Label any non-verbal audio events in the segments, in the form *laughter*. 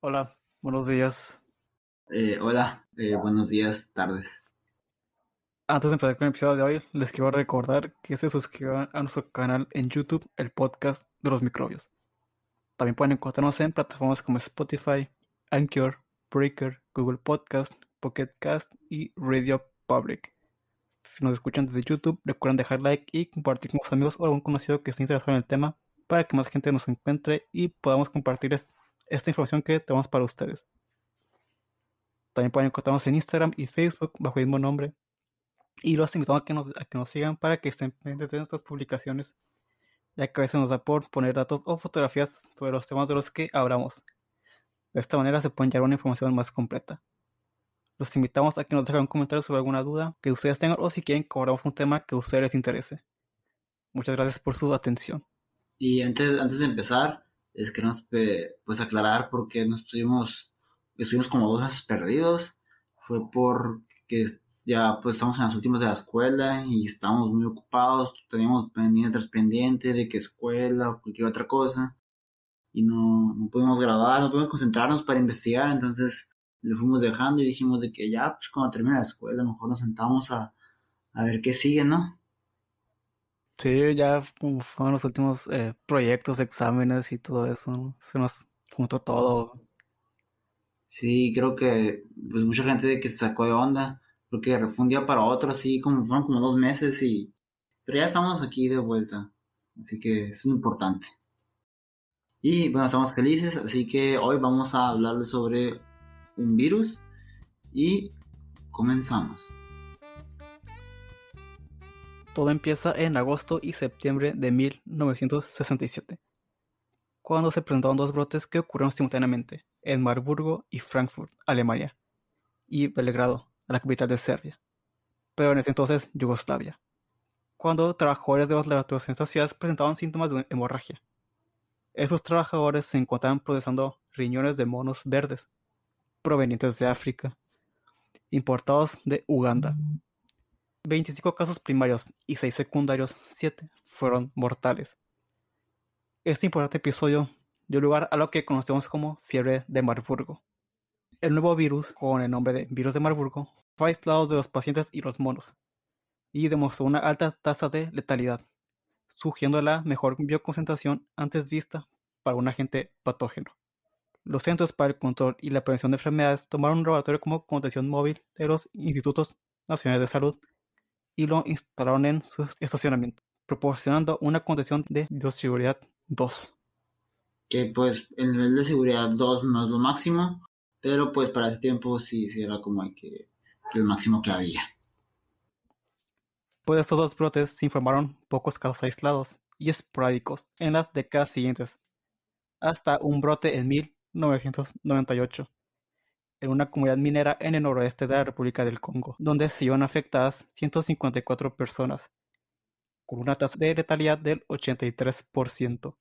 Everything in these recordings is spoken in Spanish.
Hola, buenos días. Eh, hola, eh, buenos días, tardes. Antes de empezar con el episodio de hoy, les quiero recordar que se suscriban a nuestro canal en YouTube, el podcast de los microbios. También pueden encontrarnos en plataformas como Spotify, Anchor, Breaker, Google Podcast, Pocket Cast y Radio Public. Si nos escuchan desde YouTube, recuerden dejar like y compartir con sus amigos o algún conocido que esté interesado en el tema para que más gente nos encuentre y podamos compartir esta información que tenemos para ustedes. También pueden encontrarnos en Instagram y Facebook bajo el mismo nombre. Y los invitamos a que nos, a que nos sigan para que estén pendientes de nuestras publicaciones, ya que a veces nos da por poner datos o fotografías sobre los temas de los que hablamos. De esta manera se puede llevar una información más completa. Los invitamos a que nos dejen un comentario sobre alguna duda que ustedes tengan o si quieren cobramos un tema que a ustedes les interese. Muchas gracias por su atención. Y antes, antes de empezar, es que nos pues aclarar por qué no estuvimos, estuvimos como dos meses perdidos. Fue porque ya pues estamos en las últimas de la escuela y estamos muy ocupados, teníamos pendientes pendientes de qué escuela o cualquier otra cosa. Y no, no pudimos grabar, no pudimos concentrarnos para investigar, entonces lo fuimos dejando y dijimos de que ya, pues cuando termine la escuela, mejor nos sentamos a, a ver qué sigue, ¿no? Sí, ya fueron los últimos eh, proyectos, exámenes y todo eso. Se nos juntó todo. Sí, creo que pues mucha gente de que se sacó de onda, porque fue un día para otro, así como fueron como dos meses y... Pero ya estamos aquí de vuelta, así que es importante. Y bueno, estamos felices, así que hoy vamos a hablarles sobre un virus y comenzamos. Todo empieza en agosto y septiembre de 1967, cuando se presentaron dos brotes que ocurrieron simultáneamente en Marburgo y Frankfurt, Alemania, y Belgrado, la capital de Serbia, pero en ese entonces Yugoslavia, cuando trabajadores de los laboratorios en estas ciudades presentaban síntomas de hemorragia. Esos trabajadores se encontraban procesando riñones de monos verdes, provenientes de África, importados de Uganda. 25 casos primarios y 6 secundarios, 7 fueron mortales. Este importante episodio dio lugar a lo que conocemos como fiebre de Marburgo. El nuevo virus, con el nombre de virus de Marburgo, fue aislado de los pacientes y los monos, y demostró una alta tasa de letalidad, sugiriendo la mejor bioconcentración antes vista para un agente patógeno. Los Centros para el Control y la Prevención de Enfermedades tomaron un laboratorio como contención móvil de los Institutos Nacionales de Salud y lo instalaron en su estacionamiento, proporcionando una condición de bioseguridad 2. Que pues el nivel de seguridad 2 no es lo máximo, pero pues para ese tiempo sí, sí era como que, el máximo que había. Pues estos dos brotes se informaron pocos casos aislados y esporádicos en las décadas siguientes, hasta un brote en 1998 en una comunidad minera en el noroeste de la República del Congo, donde se iban afectadas 154 personas, con una tasa de letalidad del 83%.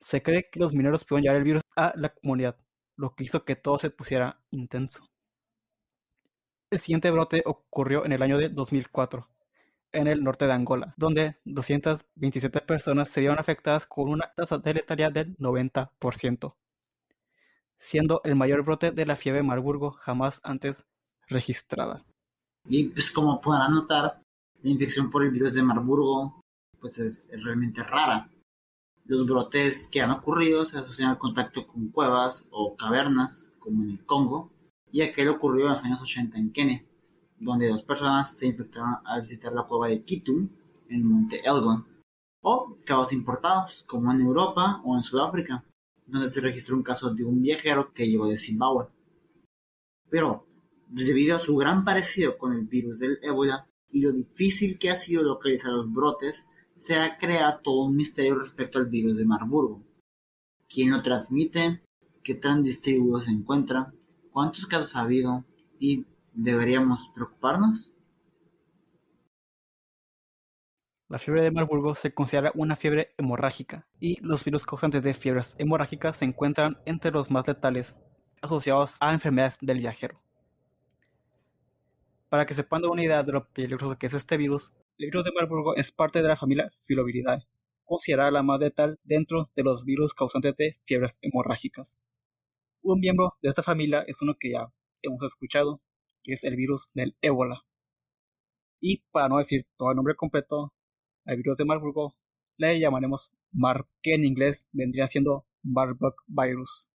Se cree que los mineros pudieron llevar el virus a la comunidad, lo que hizo que todo se pusiera intenso. El siguiente brote ocurrió en el año de 2004, en el norte de Angola, donde 227 personas se vieron afectadas con una tasa de letalidad del 90% siendo el mayor brote de la fiebre Marburgo jamás antes registrada. Y pues como podrán notar, la infección por el virus de Marburgo pues es, realmente rara. Los brotes que han ocurrido se asocian al contacto con cuevas o cavernas, como en el Congo, y aquel ocurrió en los años 80 en Kenia, donde dos personas se infectaron al visitar la cueva de Kitu, en el monte Elgon, o casos importados, como en Europa o en Sudáfrica, donde se registró un caso de un viajero que llegó de Zimbabue. Pero, debido a su gran parecido con el virus del ébola y lo difícil que ha sido localizar los brotes, se ha creado todo un misterio respecto al virus de Marburgo. ¿Quién lo transmite? ¿Qué tan distribuido se encuentra? ¿Cuántos casos ha habido? ¿Y deberíamos preocuparnos? La fiebre de Marburgo se considera una fiebre hemorrágica y los virus causantes de fiebres hemorrágicas se encuentran entre los más letales asociados a enfermedades del viajero. Para que se puedan dar una idea de lo peligroso que es este virus, el virus de Marburgo es parte de la familia Filoviridae, considerada la más letal dentro de los virus causantes de fiebres hemorrágicas. Un miembro de esta familia es uno que ya hemos escuchado, que es el virus del ébola. Y para no decir todo el nombre completo, al virus de Marburgo le llamaremos MARP, que en inglés vendría siendo Marburg virus.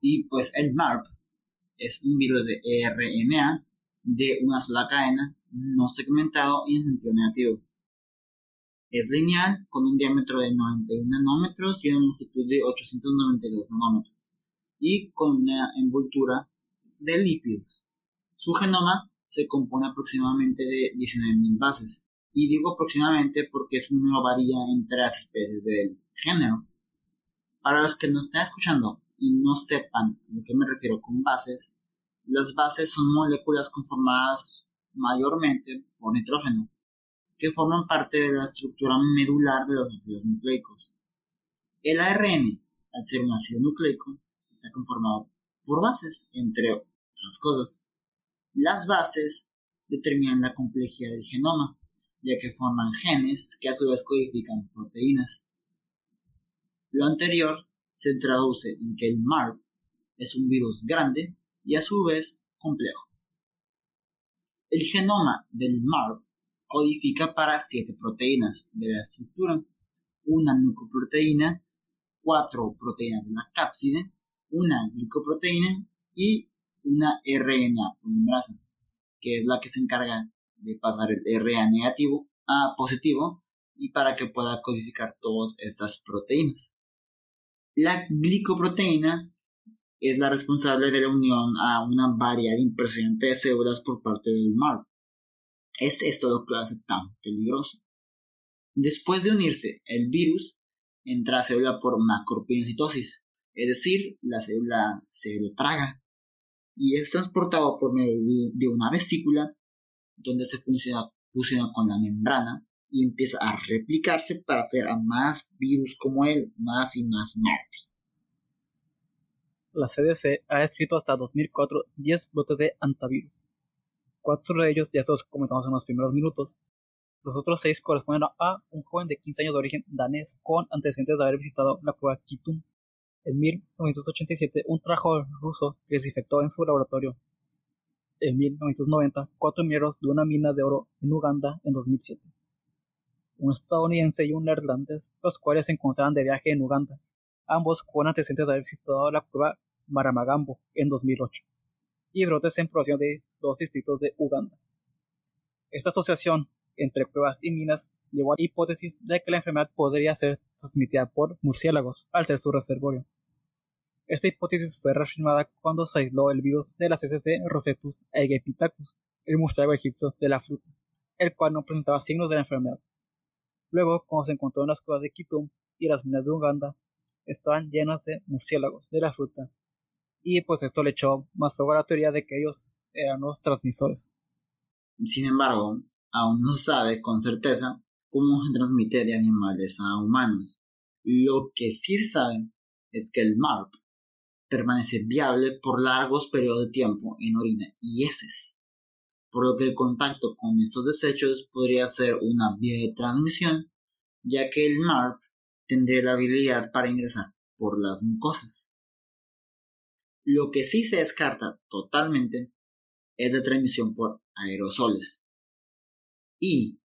Y pues el MARP es un virus de RNA de una sola cadena, no segmentado y en sentido negativo. Es lineal con un diámetro de 91 nanómetros y una longitud de 892 nanómetros y con una envoltura de lípidos. Su genoma se compone aproximadamente de 19.000 bases. Y digo aproximadamente porque ese número varía entre las especies del género. Para los que nos estén escuchando y no sepan a lo que me refiero con bases, las bases son moléculas conformadas mayormente por nitrógeno, que forman parte de la estructura medular de los ácidos nucleicos. El ARN, al ser un ácido nucleico, está conformado por bases, entre otras cosas. Las bases determinan la complejidad del genoma, ya que forman genes que a su vez codifican proteínas. Lo anterior se traduce en que el MARP es un virus grande y a su vez complejo. El genoma del MARP codifica para siete proteínas de la estructura, una nucleoproteína, cuatro proteínas de la cápside, una glicoproteína y una RNA polimerasa, que es la que se encarga de pasar el RNA negativo a positivo y para que pueda codificar todas estas proteínas. La glicoproteína es la responsable de la unión a una variedad impresionante de células por parte del MARP. Es esto lo que hace tan peligroso. Después de unirse el virus, entra a célula por macropinocitosis, es decir, la célula se lo traga y es transportado por medio de una vesícula donde se fusiona, con la membrana y empieza a replicarse para hacer a más virus como él, más y más MARPs. La CDC ha escrito hasta 2004 10 brotes de antivirus. Cuatro de ellos ya los comentamos en los primeros minutos. Los otros seis corresponden a un joven de 15 años de origen danés con antecedentes de haber visitado la cueva Kitum en 1987, un trabajador ruso que desinfectó en su laboratorio. En 1990, cuatro mineros de una mina de oro en Uganda en 2007. Un estadounidense y un neerlandés, los cuales se encontraban de viaje en Uganda, ambos con antecedentes de haber visitado la cueva Maramagambo en 2008, y brotes en población de dos distritos de Uganda. Esta asociación entre cuevas y minas llevó a la hipótesis de que la enfermedad podría ser transmitida por murciélagos al ser su reservorio. Esta hipótesis fue reafirmada cuando se aisló el virus de las heces de Rosetus aegyptiacus, el murciélago egipcio de la fruta, el cual no presentaba signos de la enfermedad. Luego, cuando se encontró en las cuevas de Kitum y las minas de Uganda, estaban llenas de murciélagos de la fruta, y pues esto le echó más fuego a la teoría de que ellos eran los transmisores. Sin embargo, aún no se sabe con certeza cómo se transmite de animales a humanos. Lo que sí se sabe es que el MARP permanece viable por largos periodos de tiempo en orina y heces, por lo que el contacto con estos desechos podría ser una vía de transmisión, ya que el MARP tendría la habilidad para ingresar por las mucosas. Lo que sí se descarta totalmente es la transmisión por aerosoles. Y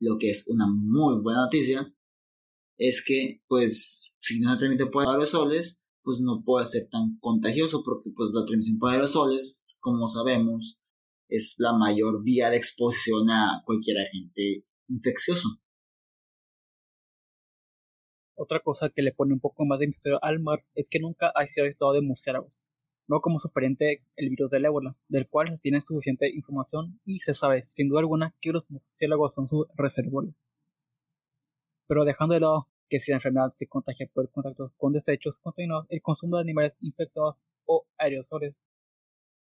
lo que es una muy buena noticia es que, pues, si no se transmite por aerosoles, pues no puede ser tan contagioso porque pues la transmisión por aerosoles, como sabemos, es la mayor vía de exposición a cualquier agente infeccioso. Otra cosa que le pone un poco más de misterio al mar es que nunca ha sido aislado de murciélagos, no como su pariente el virus del ébola, del cual se tiene suficiente información y se sabe sin duda alguna que los murciélagos son su reservorio. Pero dejando de lado que si la enfermedad se contagia por contacto con desechos contaminados, el consumo de animales infectados o aerosoles.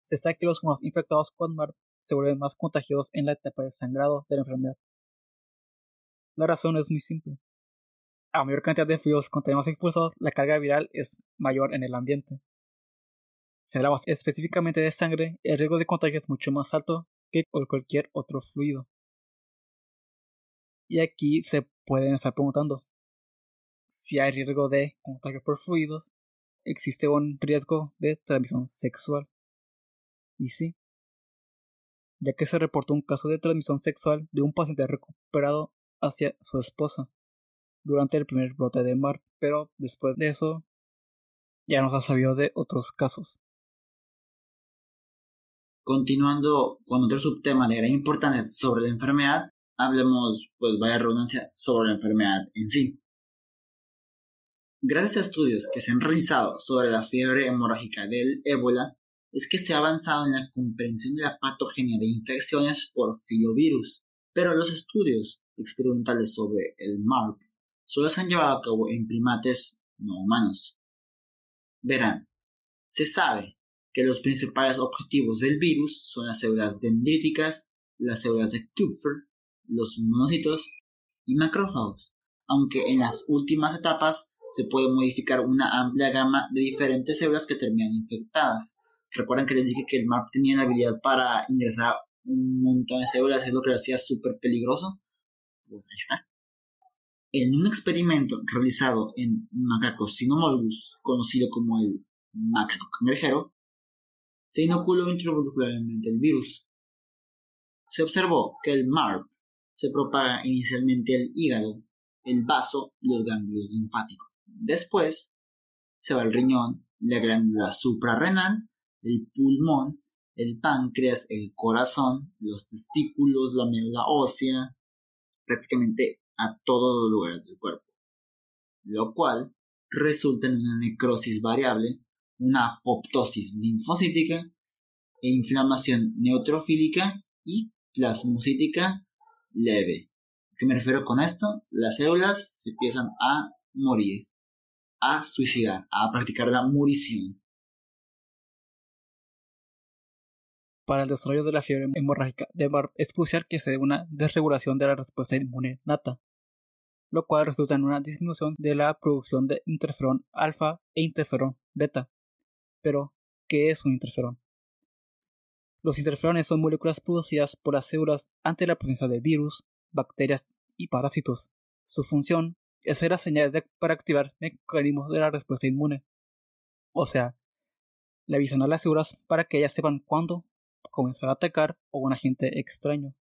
Se sabe que los humanos infectados con MARP se vuelven más contagiosos en la etapa de sangrado de la enfermedad. La razón es muy simple. A mayor cantidad de fluidos contaminados expulsados, la carga viral es mayor en el ambiente. Si hablamos específicamente de sangre, el riesgo de contagio es mucho más alto que con cualquier otro fluido. Y aquí se pueden estar preguntando, si hay riesgo de contagio por fluidos, existe un riesgo de transmisión sexual. Y sí, ya que se reportó un caso de transmisión sexual de un paciente recuperado hacia su esposa durante el primer brote de mar, pero después de eso ya nos ha sabido de otros casos. Continuando con otro subtema de gran importancia sobre la enfermedad, hablemos, pues vaya redundancia, sobre la enfermedad en sí. Gracias a estudios que se han realizado sobre la fiebre hemorrágica del ébola, es que se ha avanzado en la comprensión de la patogenia de infecciones por filovirus, pero los estudios experimentales sobre el MARP solo se han llevado a cabo en primates no humanos. Verán, se sabe que los principales objetivos del virus son las células dendríticas, las células de Kupfer, los monocitos y macrófagos, aunque en las últimas etapas se puede modificar una amplia gama de diferentes células que terminan infectadas. Recuerden que les dije que el MAP tenía la habilidad para ingresar un montón de células, es lo que lo hacía súper peligroso. Pues ahí está. En un experimento realizado en macacos sinomolgus, conocido como el macaco cangrejero, se inoculó intramuscularmente el virus. Se observó que el MARP se propaga inicialmente al hígado, el vaso y los ganglios linfáticos. Después se va el riñón, la glándula suprarrenal, el pulmón, el páncreas, el corazón, los testículos, la médula ósea, prácticamente a todos los lugares del cuerpo. Lo cual resulta en una necrosis variable, una apoptosis linfocítica e inflamación neutrofílica y plasmocítica leve. ¿Qué me refiero con esto? Las células se empiezan a morir a suicidar, a practicar la murición. Para el desarrollo de la fiebre hemorrágica de Barb es crucial que se dé una desregulación de la respuesta inmune nata, lo cual resulta en una disminución de la producción de interferón alfa e interferón beta. Pero, ¿qué es un interferón? Los interferones son moléculas producidas por las células ante la presencia de virus, bacterias y parásitos. Su función es las señales para activar mecanismos de la respuesta inmune. O sea, le avisan a las células para que ellas sepan cuándo comenzar a atacar a un agente extraño.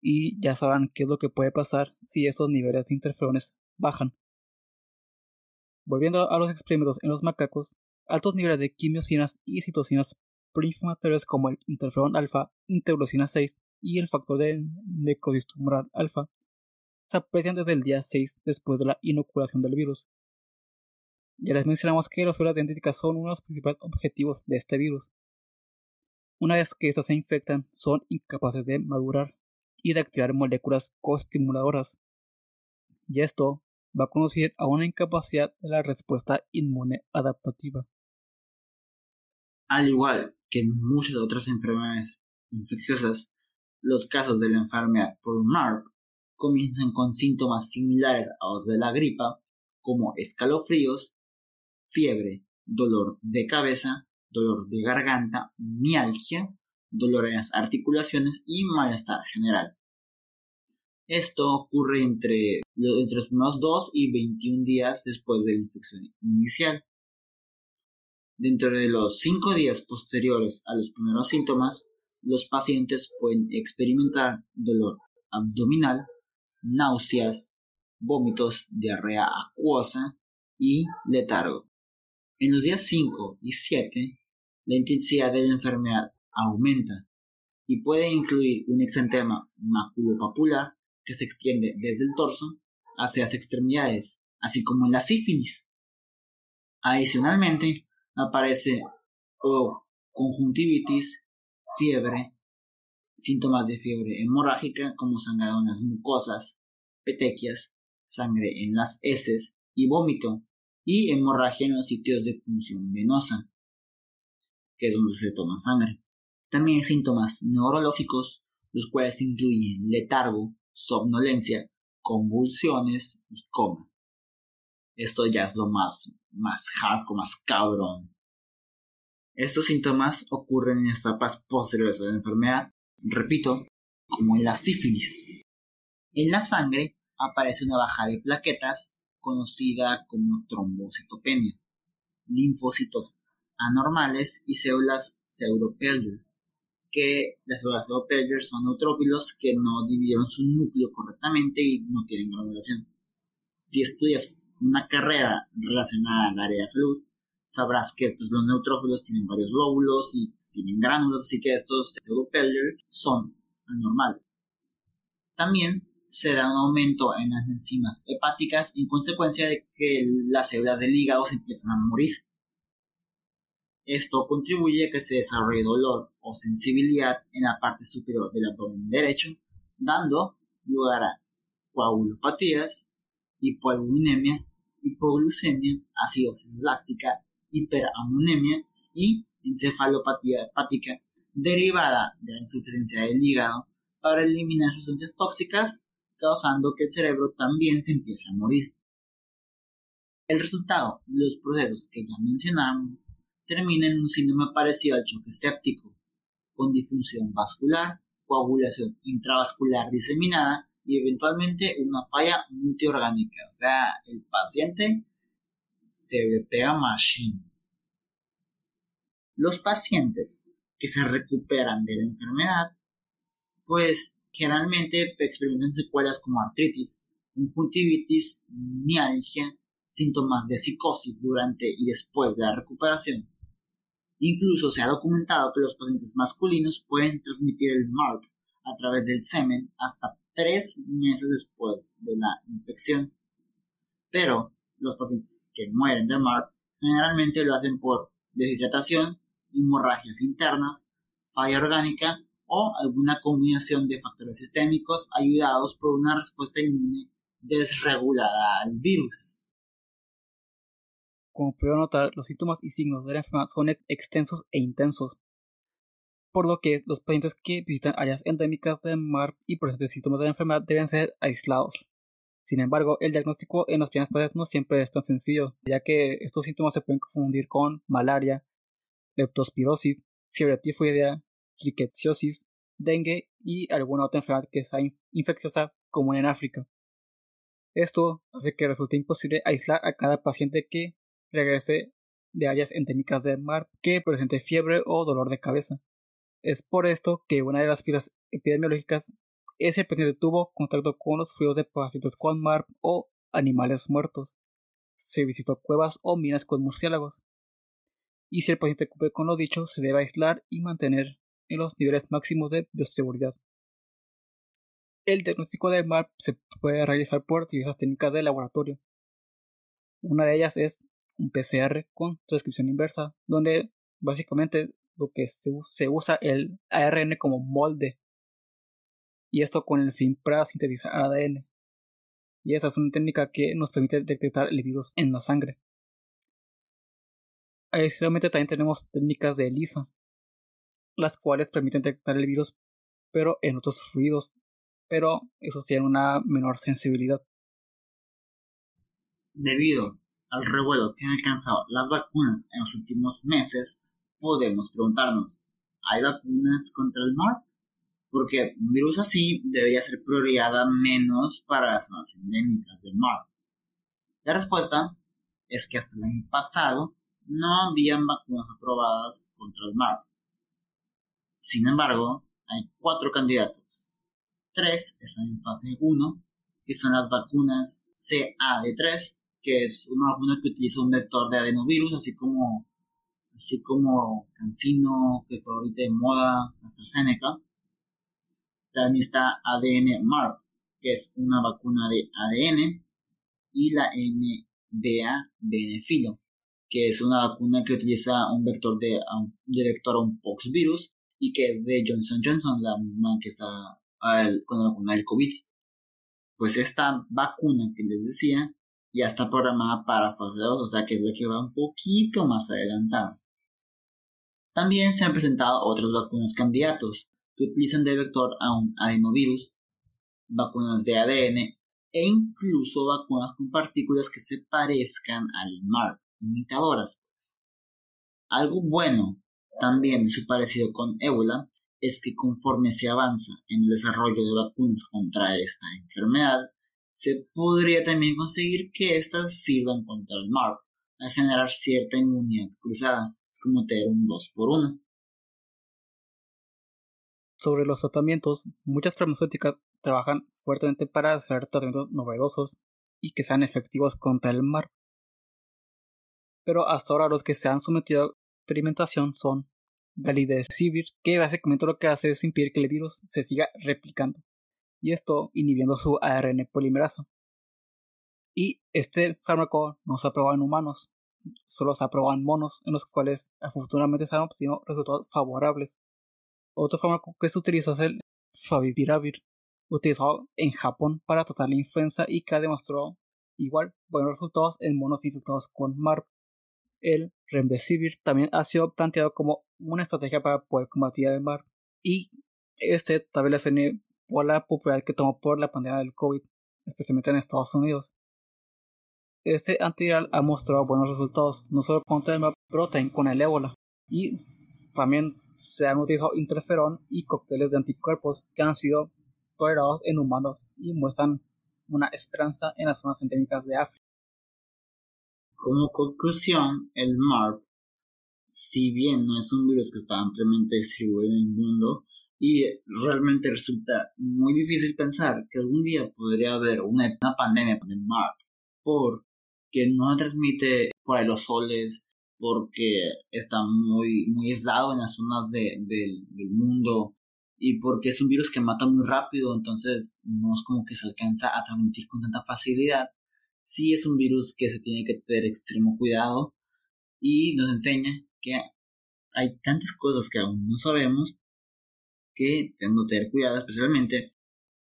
Y ya sabrán qué es lo que puede pasar si estos niveles de interferones bajan. Volviendo a los experimentos en los macacos, altos niveles de quimiosinas y citocinas proinflamatorias como el interferón alfa, interleucina 6 y el factor de necrosis tumoral alfa se aprecian desde el día 6 después de la inoculación del virus. Ya les mencionamos que las células dendríticas son uno de los principales objetivos de este virus. Una vez que estas se infectan, son incapaces de madurar y de activar moléculas coestimuladoras. Y esto va a conducir a una incapacidad de la respuesta inmune adaptativa. Al igual que en muchas otras enfermedades infecciosas, los casos de la enfermedad por MARP comienzan con síntomas similares a los de la gripa, como escalofríos, fiebre, dolor de cabeza, dolor de garganta, mialgia, dolor en las articulaciones y malestar general. Esto ocurre entre, entre los primeros 2 y 21 días después de la infección inicial. Dentro de los 5 días posteriores a los primeros síntomas, los pacientes pueden experimentar dolor abdominal, náuseas, vómitos, diarrea acuosa y letargo. En los días 5 y 7, la intensidad de la enfermedad aumenta y puede incluir un exantema maculopapular que se extiende desde el torso hacia las extremidades, así como en la sífilis. Adicionalmente, aparece o conjuntivitis, fiebre, síntomas de fiebre hemorrágica como sangrado en las mucosas, petequias, sangre en las heces y vómito, y hemorragia en los sitios de punción venosa, que es donde se toma sangre. También hay síntomas neurológicos, los cuales incluyen letargo, somnolencia, convulsiones y coma. Esto ya es lo más, más hardcore, más cabrón. Estos síntomas ocurren en etapas posteriores a la enfermedad Repito, como en la sífilis. En la sangre aparece una baja de plaquetas conocida como trombocitopenia. linfocitos anormales y células pseudopelger, que las células son neutrófilos que no dividieron su núcleo correctamente y no tienen granulación. Si estudias una carrera relacionada al área de salud, sabrás que pues, los neutrófilos tienen varios lóbulos y tienen gránulos, así que estos pseudopelger son anormales. También se da un aumento en las enzimas hepáticas en consecuencia de que las células del hígado se empiezan a morir. Esto contribuye a que se desarrolle dolor o sensibilidad en la parte superior del abdomen derecho, dando lugar a coagulopatías, hipoalbuminemia, hipoglucemia, acidosis láctica, hiperamonemia y encefalopatía hepática derivada de la insuficiencia del hígado para eliminar sustancias tóxicas, causando que el cerebro también se empiece a morir. El resultado de los procesos que ya mencionamos termina en un síndrome parecido al choque séptico, con disfunción vascular, coagulación intravascular diseminada y eventualmente una falla multiorgánica. O sea, el paciente pega machine. Los pacientes que se recuperan de la enfermedad, pues generalmente experimentan secuelas como artritis, conjuntivitis, mialgia, síntomas de psicosis durante y después de la recuperación. Incluso se ha documentado que los pacientes masculinos pueden transmitir el MARP a través del semen hasta tres meses después de la infección. Pero los pacientes que mueren de MARP generalmente lo hacen por deshidratación, hemorragias internas, falla orgánica o alguna combinación de factores sistémicos ayudados por una respuesta inmune desregulada al virus. Como puedo notar, los síntomas y signos de la enfermedad son extensos e intensos, por lo que los pacientes que visitan áreas endémicas de mar y presenten síntomas de la enfermedad deben ser aislados. Sin embargo, el diagnóstico en los primeros fases no siempre es tan sencillo, ya que estos síntomas se pueden confundir con malaria, leptospirosis, fiebre tifoidea, rickettsiosis, dengue y alguna otra enfermedad que sea infecciosa común en África. Esto hace que resulte imposible aislar a cada paciente que regrese de áreas endémicas del mar que presente fiebre o dolor de cabeza. Es por esto que una de las pistas epidemiológicas es el paciente tuvo contacto con los fluidos de pacientes con mar o animales muertos. Se visitó cuevas o minas con murciélagos. Y si el paciente cumple con lo dicho, se debe aislar y mantener en los niveles máximos de bioseguridad. El diagnóstico de MARP se puede realizar por diversas técnicas de laboratorio. Una de ellas es un PCR con transcripción inversa, donde básicamente lo que se, usa el ARN como molde. Y esto con el fin para sintetizar ADN. Y esa es una técnica que nos permite detectar el virus en la sangre. Adicionalmente también tenemos técnicas de ELISA, las cuales permiten detectar el virus pero en otros fluidos, pero esos tienen una menor sensibilidad. Debido al revuelo que han alcanzado las vacunas en los últimos meses, podemos preguntarnos, ¿hay vacunas contra el mar? Porque un virus así debería ser prioridad menos para las zonas endémicas del mar. La respuesta es que hasta el año pasado no habían vacunas aprobadas contra el mar. Sin embargo, hay cuatro candidatos. Tres están en fase 1, que son las vacunas CAD3, que es una vacuna que utiliza un vector de adenovirus, así como así como Cancino, que está ahorita de moda, AstraZeneca. También está ADN MARP, que es una vacuna de ADN, y la MBA Benefilo, que es una vacuna que utiliza un vector de, un, vector a un poxvirus y que es de Johnson Johnson, la misma que está con la vacuna del COVID. Pues esta vacuna que les decía ya está programada para fase 2, o sea que es la que va un poquito más adelantada. También se han presentado otras vacunas candidatos que utilizan de vector a un adenovirus, vacunas de ADN e incluso vacunas con partículas que se parezcan al MARP, imitadoras pues. Algo bueno también de su parecido con ébola es que conforme se avanza en el desarrollo de vacunas contra esta enfermedad, se podría también conseguir que éstas sirvan contra el MARP, a generar cierta inmunidad cruzada. Es como tener un 2 por 1 Sobre los tratamientos, muchas farmacéuticas trabajan fuertemente para hacer tratamientos novedosos y que sean efectivos contra el mar. Pero hasta ahora los que se han sometido a experimentación son Galidesivir, que básicamente lo que hace es impedir que el virus se siga replicando, y esto inhibiendo su ARN polimerasa. Y este fármaco no se probado en humanos, solo se probado en monos, en los cuales afortunadamente se han obtenido resultados favorables. Otro fármaco que se utiliza es el Favipiravir, utilizado en Japón para tratar la influenza y que ha demostrado igual buenos resultados en monos infectados con MARP. El Remdesivir también ha sido planteado como una estrategia para poder combatir el MARP y este tal vez le por la popularidad que tomó por la pandemia del COVID, especialmente en Estados Unidos. Este antiviral ha mostrado buenos resultados, no solo contra el MARP, pero también con el ébola. Y también se han utilizado interferón y cócteles de anticuerpos que han sido tolerados en humanos y muestran una esperanza en las zonas endémicas de África. Como conclusión, el MARP, si bien no es un virus que está ampliamente distribuido en el mundo, y realmente resulta muy difícil pensar que algún día podría haber una, pandemia el MARP, porque no transmite por aerosoles, porque está muy, muy aislado en las zonas del mundo y porque es un virus que mata muy rápido, entonces no es como que se alcanza a transmitir con tanta facilidad. Sí es un virus que se tiene que tener extremo cuidado y nos enseña que hay tantas cosas que aún no sabemos que tenemos que tener cuidado, especialmente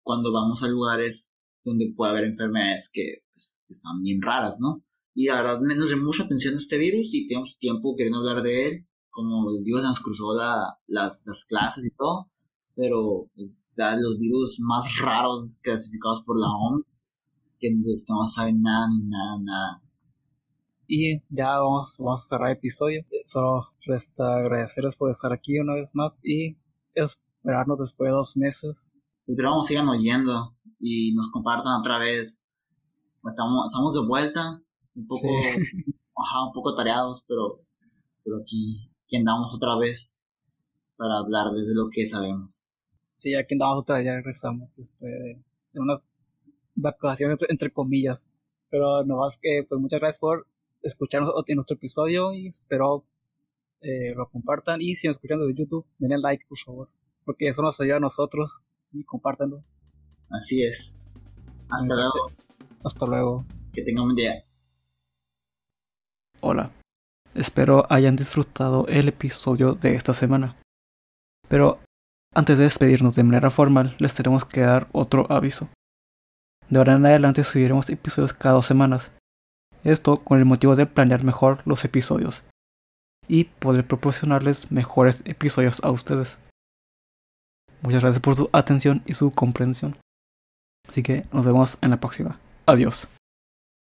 cuando vamos a lugares donde puede haber enfermedades que, pues, están bien raras, ¿no? Y la verdad nos dio mucha atención a este virus y tenemos tiempo queriendo hablar de él. Como les digo, se nos cruzó la, las, las clases y todo pero es de los virus más raros clasificados por la OMS, que, no saben nada ni nada, nada. Y ya vamos, vamos a cerrar el episodio. Solo resta agradecerles por estar aquí una vez más y esperarnos después de dos meses. Esperamos sigan oyendo y nos compartan otra vez. Estamos, estamos de vuelta, un poco, *laughs* ajá, un poco tareados, pero, pero aquí, aquí andamos otra vez para hablar desde lo que sabemos. Sí, aquí andamos otra vez, ya regresamos este, de unas vacaciones entre comillas. Pero no más que, pues muchas gracias por escucharnos en nuestro episodio y espero eh, lo compartan. Y si nos escuchan desde YouTube, denle like, por favor, porque eso nos ayuda a nosotros y compártanlo. Así es. Hasta luego. Hasta luego. Que tengan un día. Hola. Espero hayan disfrutado el episodio de esta semana. Pero antes de despedirnos de manera formal, les tenemos que dar otro aviso. De ahora en adelante subiremos episodios cada dos semanas. Esto con el motivo de planear mejor los episodios y poder proporcionarles mejores episodios a ustedes. Muchas gracias por su atención y su comprensión. Así que nos vemos en la próxima. Adiós.